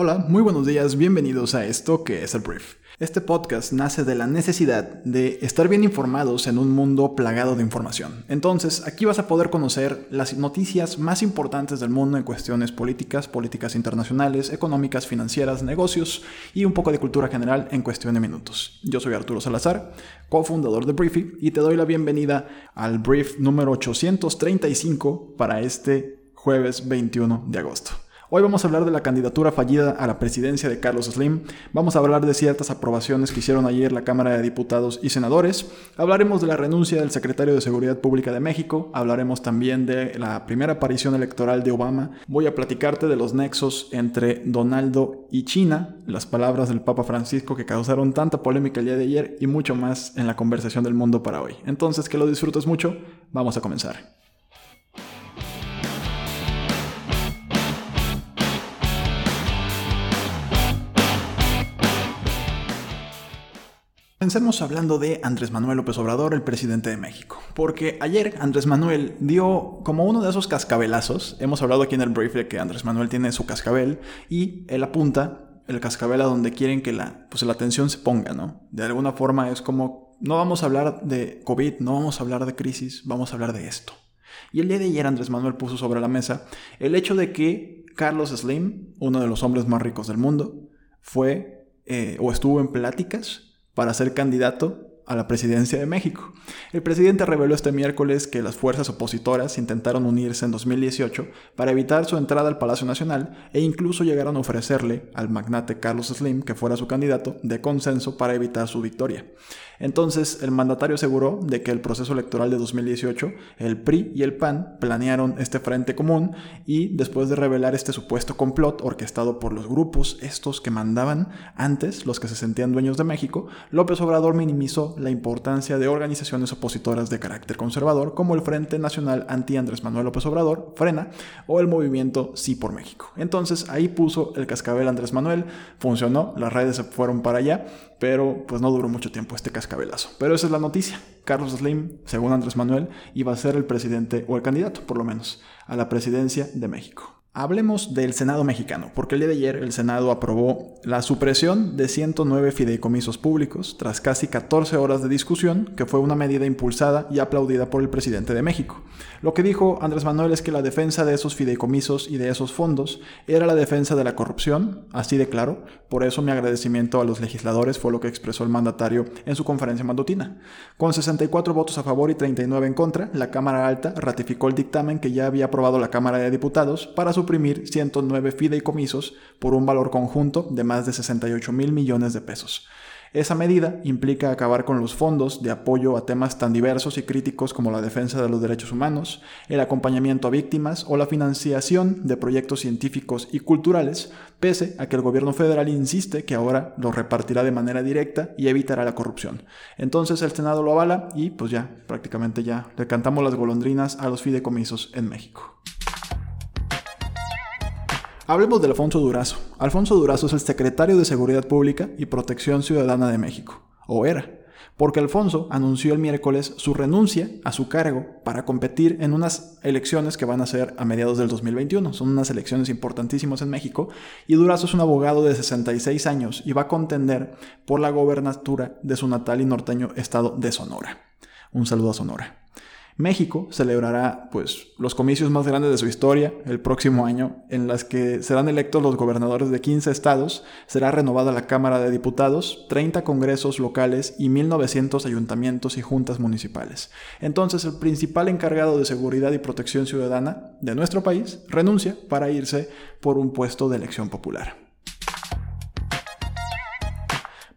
Hola, muy buenos días, bienvenidos a esto que es el brief. Este podcast nace de la necesidad de estar bien informados en un mundo plagado de información. Entonces, aquí vas a poder conocer las noticias más importantes del mundo en cuestiones políticas, políticas internacionales, económicas, financieras, negocios y un poco de cultura general en cuestión de minutos. Yo soy Arturo Salazar, cofundador de Briefy, y te doy la bienvenida al brief número 835 para este jueves 21 de agosto. Hoy vamos a hablar de la candidatura fallida a la presidencia de Carlos Slim, vamos a hablar de ciertas aprobaciones que hicieron ayer la Cámara de Diputados y Senadores, hablaremos de la renuncia del secretario de Seguridad Pública de México, hablaremos también de la primera aparición electoral de Obama, voy a platicarte de los nexos entre Donaldo y China, las palabras del Papa Francisco que causaron tanta polémica el día de ayer y mucho más en la conversación del mundo para hoy. Entonces, que lo disfrutes mucho, vamos a comenzar. Comencemos hablando de Andrés Manuel López Obrador, el presidente de México. Porque ayer Andrés Manuel dio como uno de esos cascabelazos. Hemos hablado aquí en el brief que Andrés Manuel tiene su cascabel y él apunta el cascabel a donde quieren que la, pues, la atención se ponga, ¿no? De alguna forma es como, no vamos a hablar de COVID, no vamos a hablar de crisis, vamos a hablar de esto. Y el día de ayer Andrés Manuel puso sobre la mesa el hecho de que Carlos Slim, uno de los hombres más ricos del mundo, fue eh, o estuvo en pláticas para ser candidato a la presidencia de México. El presidente reveló este miércoles que las fuerzas opositoras intentaron unirse en 2018 para evitar su entrada al Palacio Nacional e incluso llegaron a ofrecerle al magnate Carlos Slim que fuera su candidato de consenso para evitar su victoria. Entonces, el mandatario aseguró de que el proceso electoral de 2018, el PRI y el PAN planearon este frente común y después de revelar este supuesto complot orquestado por los grupos estos que mandaban antes, los que se sentían dueños de México, López Obrador minimizó la importancia de organizaciones opositoras de carácter conservador como el Frente Nacional Anti Andrés Manuel López Obrador, Frena, o el movimiento Sí por México. Entonces ahí puso el cascabel Andrés Manuel, funcionó, las redes se fueron para allá, pero pues no duró mucho tiempo este cascabelazo. Pero esa es la noticia. Carlos Slim, según Andrés Manuel, iba a ser el presidente, o el candidato por lo menos, a la presidencia de México. Hablemos del Senado mexicano, porque el día de ayer el Senado aprobó la supresión de 109 fideicomisos públicos tras casi 14 horas de discusión, que fue una medida impulsada y aplaudida por el presidente de México. Lo que dijo Andrés Manuel es que la defensa de esos fideicomisos y de esos fondos era la defensa de la corrupción, así de claro, por eso mi agradecimiento a los legisladores fue lo que expresó el mandatario en su conferencia matutina. Con 64 votos a favor y 39 en contra, la Cámara Alta ratificó el dictamen que ya había aprobado la Cámara de Diputados para su suprimir 109 fideicomisos por un valor conjunto de más de 68 mil millones de pesos. Esa medida implica acabar con los fondos de apoyo a temas tan diversos y críticos como la defensa de los derechos humanos, el acompañamiento a víctimas o la financiación de proyectos científicos y culturales, pese a que el gobierno federal insiste que ahora los repartirá de manera directa y evitará la corrupción. Entonces el Senado lo avala y pues ya, prácticamente ya, le cantamos las golondrinas a los fideicomisos en México. Hablemos de Alfonso Durazo. Alfonso Durazo es el secretario de Seguridad Pública y Protección Ciudadana de México, o era, porque Alfonso anunció el miércoles su renuncia a su cargo para competir en unas elecciones que van a ser a mediados del 2021. Son unas elecciones importantísimas en México y Durazo es un abogado de 66 años y va a contender por la gobernatura de su natal y norteño estado de Sonora. Un saludo a Sonora. México celebrará pues los comicios más grandes de su historia el próximo año en las que serán electos los gobernadores de 15 estados, será renovada la Cámara de Diputados, 30 congresos locales y 1900 ayuntamientos y juntas municipales. Entonces el principal encargado de seguridad y protección ciudadana de nuestro país renuncia para irse por un puesto de elección popular.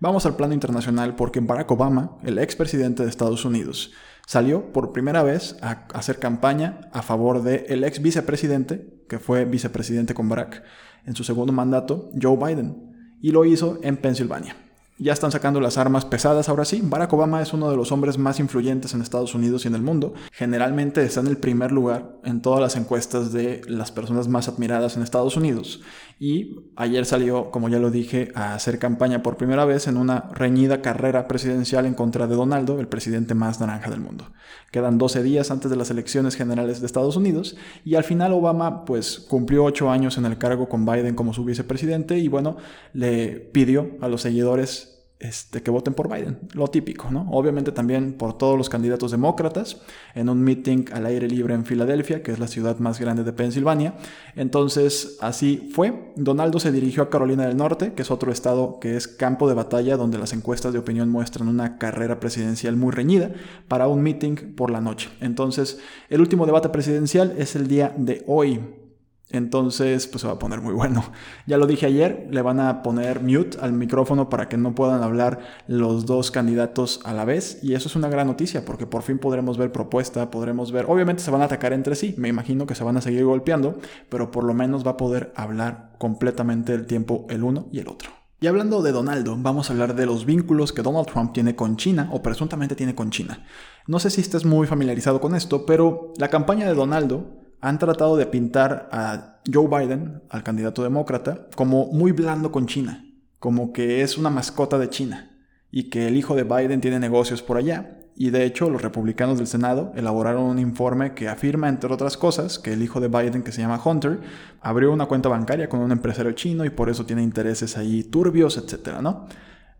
Vamos al plano internacional porque Barack Obama, el expresidente de Estados Unidos, salió por primera vez a hacer campaña a favor del ex vicepresidente, que fue vicepresidente con Barack en su segundo mandato, Joe Biden, y lo hizo en Pensilvania. ya están sacando las armas pesadas ahora sí. Barack Obama es uno de los hombres más influyentes en Estados Unidos y en el mundo. Generalmente está en el primer lugar en todas las encuestas de las personas más admiradas en Estados Unidos. Y ayer salió, como ya lo dije, a hacer campaña por primera vez en una reñida carrera presidencial en contra de Donaldo, el presidente más naranja del mundo. Quedan 12 días antes de las elecciones generales de Estados Unidos y al final Obama pues cumplió 8 años en el cargo con Biden como su vicepresidente y bueno, le pidió a los seguidores este, que voten por Biden, lo típico, ¿no? Obviamente también por todos los candidatos demócratas en un meeting al aire libre en Filadelfia, que es la ciudad más grande de Pensilvania. Entonces, así fue. Donaldo se dirigió a Carolina del Norte, que es otro estado que es campo de batalla donde las encuestas de opinión muestran una carrera presidencial muy reñida, para un meeting por la noche. Entonces, el último debate presidencial es el día de hoy, entonces, pues se va a poner muy bueno. Ya lo dije ayer, le van a poner mute al micrófono para que no puedan hablar los dos candidatos a la vez. Y eso es una gran noticia porque por fin podremos ver propuesta, podremos ver, obviamente se van a atacar entre sí, me imagino que se van a seguir golpeando, pero por lo menos va a poder hablar completamente el tiempo el uno y el otro. Y hablando de Donaldo, vamos a hablar de los vínculos que Donald Trump tiene con China o presuntamente tiene con China. No sé si estés muy familiarizado con esto, pero la campaña de Donaldo han tratado de pintar a Joe Biden, al candidato demócrata, como muy blando con China, como que es una mascota de China y que el hijo de Biden tiene negocios por allá. Y de hecho, los republicanos del Senado elaboraron un informe que afirma, entre otras cosas, que el hijo de Biden, que se llama Hunter, abrió una cuenta bancaria con un empresario chino y por eso tiene intereses ahí turbios, etc. ¿no?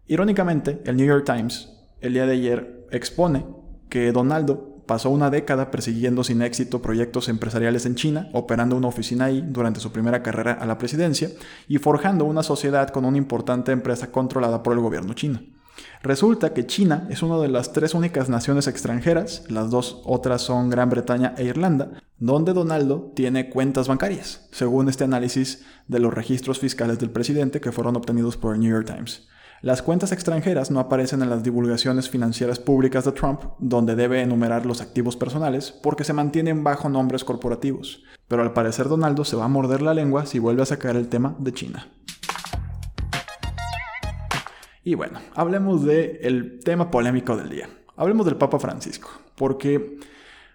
Irónicamente, el New York Times, el día de ayer, expone que Donaldo Pasó una década persiguiendo sin éxito proyectos empresariales en China, operando una oficina ahí durante su primera carrera a la presidencia y forjando una sociedad con una importante empresa controlada por el gobierno chino. Resulta que China es una de las tres únicas naciones extranjeras, las dos otras son Gran Bretaña e Irlanda, donde Donaldo tiene cuentas bancarias, según este análisis de los registros fiscales del presidente que fueron obtenidos por el New York Times. Las cuentas extranjeras no aparecen en las divulgaciones financieras públicas de Trump, donde debe enumerar los activos personales, porque se mantienen bajo nombres corporativos. Pero al parecer Donaldo se va a morder la lengua si vuelve a sacar el tema de China. Y bueno, hablemos del tema polémico del día. Hablemos del Papa Francisco, porque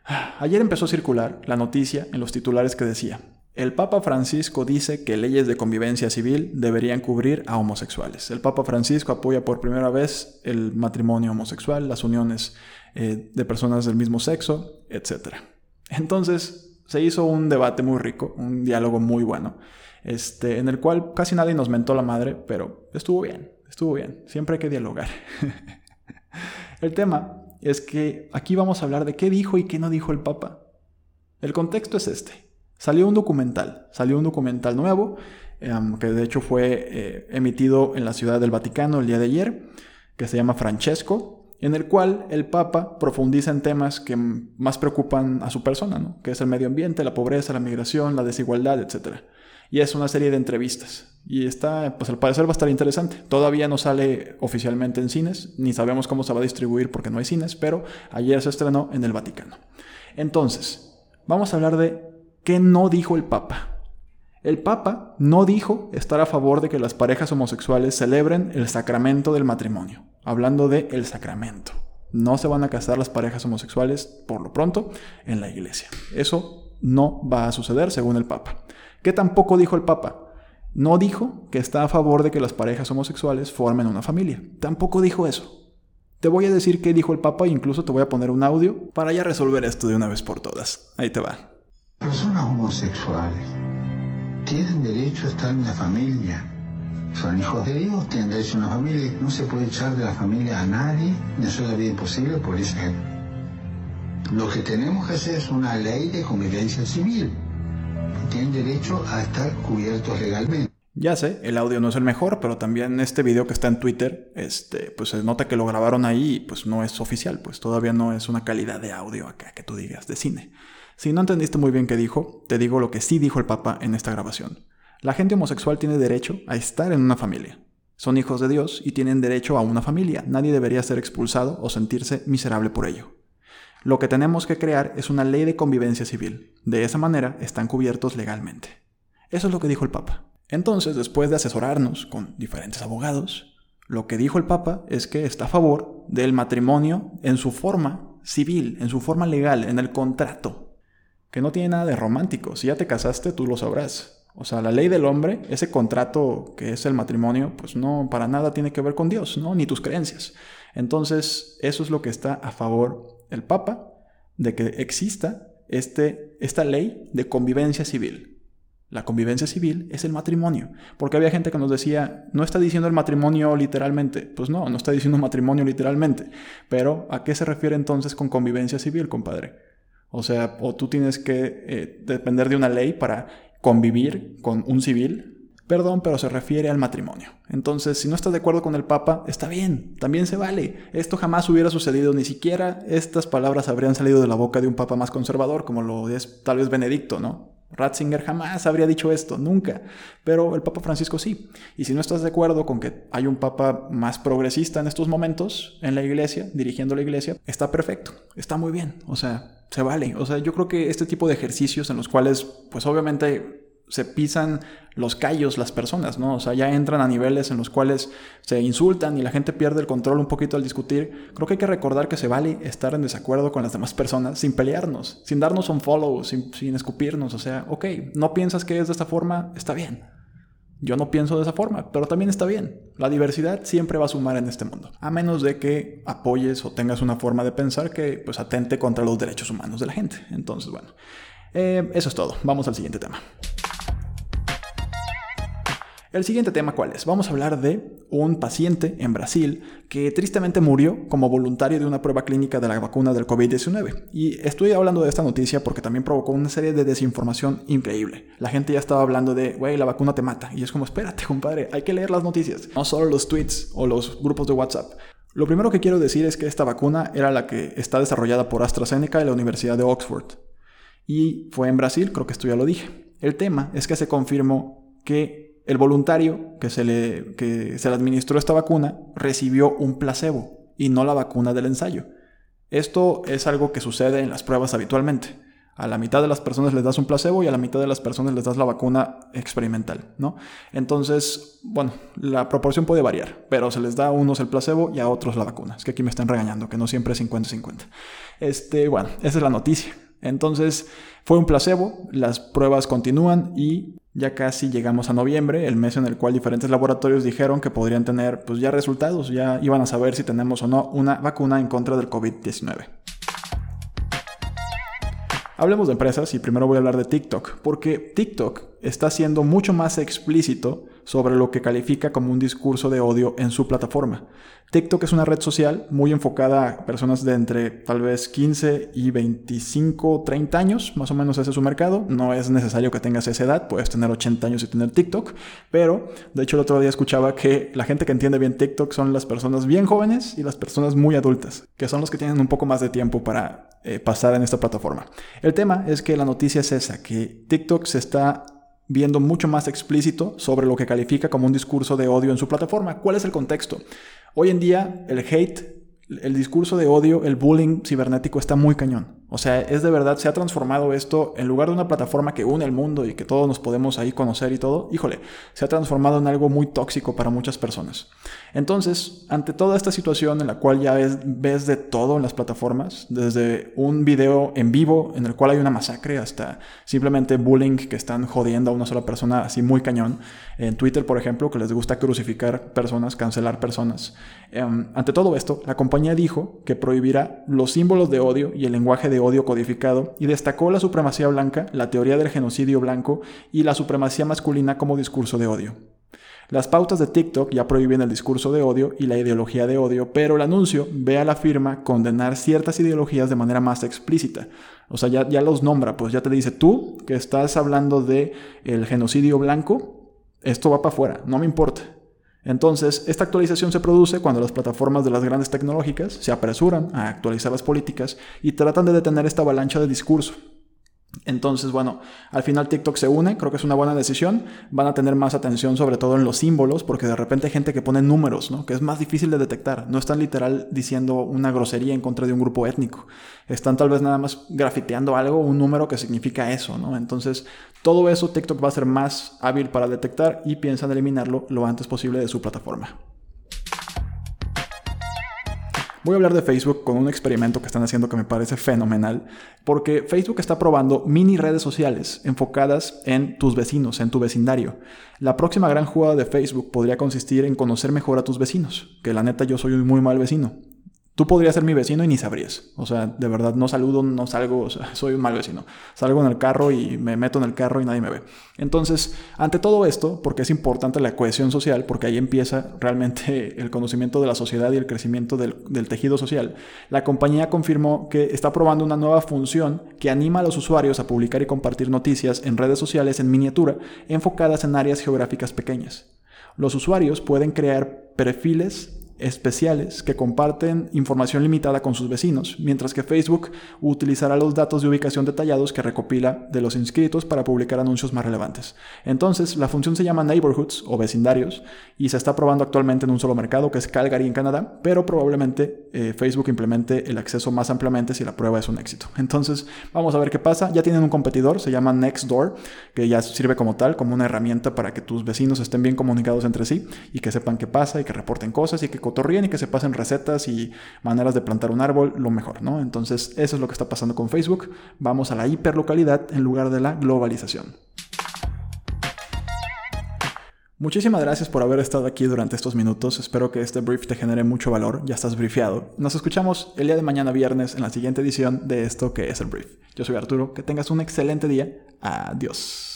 ah, ayer empezó a circular la noticia en los titulares que decía, el Papa Francisco dice que leyes de convivencia civil deberían cubrir a homosexuales. El Papa Francisco apoya por primera vez el matrimonio homosexual, las uniones eh, de personas del mismo sexo, etc. Entonces se hizo un debate muy rico, un diálogo muy bueno, este, en el cual casi nadie nos mentó la madre, pero estuvo bien, estuvo bien. Siempre hay que dialogar. el tema es que aquí vamos a hablar de qué dijo y qué no dijo el Papa. El contexto es este. Salió un documental, salió un documental nuevo, em, que de hecho fue eh, emitido en la Ciudad del Vaticano el día de ayer, que se llama Francesco, en el cual el Papa profundiza en temas que más preocupan a su persona, que es el medio ambiente, la pobreza, la migración, la desigualdad, etc. Y es una serie de entrevistas. Y está, pues al parecer va a estar interesante. Todavía no sale oficialmente en cines, ni sabemos cómo se va a distribuir porque no hay cines, pero ayer se estrenó en el Vaticano. Entonces, vamos a hablar de ¿Qué no dijo el Papa? El Papa no dijo estar a favor de que las parejas homosexuales celebren el sacramento del matrimonio, hablando de el sacramento. No se van a casar las parejas homosexuales, por lo pronto, en la iglesia. Eso no va a suceder, según el Papa. ¿Qué tampoco dijo el Papa? No dijo que está a favor de que las parejas homosexuales formen una familia. Tampoco dijo eso. Te voy a decir qué dijo el Papa e incluso te voy a poner un audio para ya resolver esto de una vez por todas. Ahí te va. Personas homosexuales tienen derecho a estar en la familia. Son hijos de Dios, tienen derecho a una familia. No se puede echar de la familia a nadie, ni hacer la vida imposible por gente. Lo que tenemos que hacer es una ley de convivencia civil. Tienen derecho a estar cubiertos legalmente. Ya sé, el audio no es el mejor, pero también este video que está en Twitter, este, pues se nota que lo grabaron ahí y pues no es oficial, pues todavía no es una calidad de audio acá que tú digas de cine. Si no entendiste muy bien qué dijo, te digo lo que sí dijo el Papa en esta grabación. La gente homosexual tiene derecho a estar en una familia. Son hijos de Dios y tienen derecho a una familia. Nadie debería ser expulsado o sentirse miserable por ello. Lo que tenemos que crear es una ley de convivencia civil. De esa manera están cubiertos legalmente. Eso es lo que dijo el Papa. Entonces, después de asesorarnos con diferentes abogados, Lo que dijo el Papa es que está a favor del matrimonio en su forma civil, en su forma legal, en el contrato, que no tiene nada de romántico. Si ya te casaste, tú lo sabrás. O sea, la ley del hombre, ese contrato que es el matrimonio, pues no para nada tiene que ver con Dios, ¿no? Ni tus creencias. Entonces, eso es lo que está a favor el Papa, de que exista este, esta ley de convivencia civil. La convivencia civil es el matrimonio. Porque había gente que nos decía, no está diciendo el matrimonio literalmente. Pues no, no está diciendo matrimonio literalmente. Pero ¿a qué se refiere entonces con convivencia civil, compadre? O sea, o tú tienes que eh, depender de una ley para convivir con un civil. Perdón, pero se refiere al matrimonio. Entonces, si no estás de acuerdo con el Papa, está bien, también se vale. Esto jamás hubiera sucedido, ni siquiera estas palabras habrían salido de la boca de un Papa más conservador, como lo es tal vez Benedicto, ¿no? Ratzinger jamás habría dicho esto, nunca. Pero el Papa Francisco sí. Y si no estás de acuerdo con que hay un Papa más progresista en estos momentos en la iglesia, dirigiendo la iglesia, está perfecto, está muy bien. O sea, se vale. O sea, yo creo que este tipo de ejercicios en los cuales, pues obviamente se pisan los callos las personas, ¿no? O sea, ya entran a niveles en los cuales se insultan y la gente pierde el control un poquito al discutir. Creo que hay que recordar que se vale estar en desacuerdo con las demás personas sin pelearnos, sin darnos un follow, sin, sin escupirnos. O sea, ok, no piensas que es de esta forma, está bien. Yo no pienso de esa forma, pero también está bien. La diversidad siempre va a sumar en este mundo, a menos de que apoyes o tengas una forma de pensar que pues atente contra los derechos humanos de la gente. Entonces, bueno, eh, eso es todo. Vamos al siguiente tema. El siguiente tema, ¿cuál es? Vamos a hablar de un paciente en Brasil que tristemente murió como voluntario de una prueba clínica de la vacuna del COVID-19. Y estoy hablando de esta noticia porque también provocó una serie de desinformación increíble. La gente ya estaba hablando de, güey, la vacuna te mata. Y es como, espérate, compadre, hay que leer las noticias, no solo los tweets o los grupos de WhatsApp. Lo primero que quiero decir es que esta vacuna era la que está desarrollada por AstraZeneca y la Universidad de Oxford. Y fue en Brasil, creo que esto ya lo dije. El tema es que se confirmó que el voluntario que se, le, que se le administró esta vacuna recibió un placebo y no la vacuna del ensayo. Esto es algo que sucede en las pruebas habitualmente. A la mitad de las personas les das un placebo y a la mitad de las personas les das la vacuna experimental, ¿no? Entonces, bueno, la proporción puede variar, pero se les da a unos el placebo y a otros la vacuna. Es que aquí me están regañando, que no siempre es 50-50. Este, bueno, esa es la noticia. Entonces, fue un placebo, las pruebas continúan y ya casi llegamos a noviembre, el mes en el cual diferentes laboratorios dijeron que podrían tener pues ya resultados, ya iban a saber si tenemos o no una vacuna en contra del COVID-19. Hablemos de empresas y primero voy a hablar de TikTok, porque TikTok está siendo mucho más explícito sobre lo que califica como un discurso de odio en su plataforma. TikTok es una red social muy enfocada a personas de entre tal vez 15 y 25, 30 años, más o menos ese es su mercado. No es necesario que tengas esa edad, puedes tener 80 años y tener TikTok, pero de hecho el otro día escuchaba que la gente que entiende bien TikTok son las personas bien jóvenes y las personas muy adultas, que son los que tienen un poco más de tiempo para eh, pasar en esta plataforma. El tema es que la noticia es esa, que TikTok se está viendo mucho más explícito sobre lo que califica como un discurso de odio en su plataforma. ¿Cuál es el contexto? Hoy en día el hate, el discurso de odio, el bullying cibernético está muy cañón. O sea, es de verdad, se ha transformado esto, en lugar de una plataforma que une el mundo y que todos nos podemos ahí conocer y todo, híjole, se ha transformado en algo muy tóxico para muchas personas. Entonces, ante toda esta situación en la cual ya ves, ves de todo en las plataformas, desde un video en vivo en el cual hay una masacre hasta simplemente bullying que están jodiendo a una sola persona así muy cañón, en Twitter, por ejemplo, que les gusta crucificar personas, cancelar personas. Em, ante todo esto, la compañía dijo que prohibirá los símbolos de odio y el lenguaje de odio codificado y destacó la supremacía blanca, la teoría del genocidio blanco y la supremacía masculina como discurso de odio. Las pautas de TikTok ya prohíben el discurso de odio y la ideología de odio, pero el anuncio ve a la firma condenar ciertas ideologías de manera más explícita. O sea, ya, los nombra, pues ya te dice tú que estás hablando de el genocidio blanco, esto va para afuera, no me importa. Entonces, esta actualización se produce cuando las plataformas de las grandes tecnológicas se apresuran a actualizar las políticas y tratan de detener esta avalancha de discurso. Entonces, bueno, al final TikTok se une, creo que es una buena decisión. Van a tener más atención sobre todo en los símbolos, porque de repente hay gente que pone números, ¿no? Que es más difícil de detectar. No están literal diciendo una grosería en contra de un grupo étnico. Están tal vez nada más grafiteando algo, un número que significa eso, ¿no? Entonces, todo eso TikTok va a ser más hábil para detectar y piensan eliminarlo lo antes posible de su plataforma. Voy a hablar de Facebook con un experimento que están haciendo que me parece fenomenal, porque Facebook está probando mini redes sociales enfocadas en tus vecinos, en tu vecindario. La próxima gran jugada de Facebook podría consistir en conocer mejor a tus vecinos, que la neta yo soy un muy mal vecino. Tú podrías ser mi vecino y ni sabrías. O sea, de verdad, no saludo, no salgo, o sea, soy un mal vecino. Salgo en el carro y me meto en el carro y nadie me ve. Entonces, ante todo esto, porque es importante la cohesión social, porque ahí empieza realmente el conocimiento de la sociedad y el crecimiento del, del tejido social, la compañía confirmó que está probando una nueva función que anima a los usuarios a publicar y compartir noticias en redes sociales en miniatura enfocadas en áreas geográficas pequeñas. Los usuarios pueden crear perfiles especiales que comparten información limitada con sus vecinos, mientras que Facebook utilizará los datos de ubicación detallados que recopila de los inscritos para publicar anuncios más relevantes. Entonces, la función se llama Neighborhoods o vecindarios y se está probando actualmente en un solo mercado que es Calgary en Canadá, pero probablemente eh, Facebook implemente el acceso más ampliamente si la prueba es un éxito. Entonces, vamos a ver qué pasa. Ya tienen un competidor, se llama Nextdoor, que ya sirve como tal, como una herramienta para que tus vecinos estén bien comunicados entre sí y que sepan qué pasa y que reporten cosas y que cotorríen y que se pasen recetas y maneras de plantar un árbol, lo mejor, ¿no? Entonces, eso es lo que está pasando con Facebook. Vamos a la hiperlocalidad en lugar de la globalización. Muchísimas gracias por haber estado aquí durante estos minutos. Espero que este brief te genere mucho valor. Ya estás briefeado. Nos escuchamos el día de mañana viernes en la siguiente edición de esto que es el brief. Yo soy Arturo. Que tengas un excelente día. Adiós.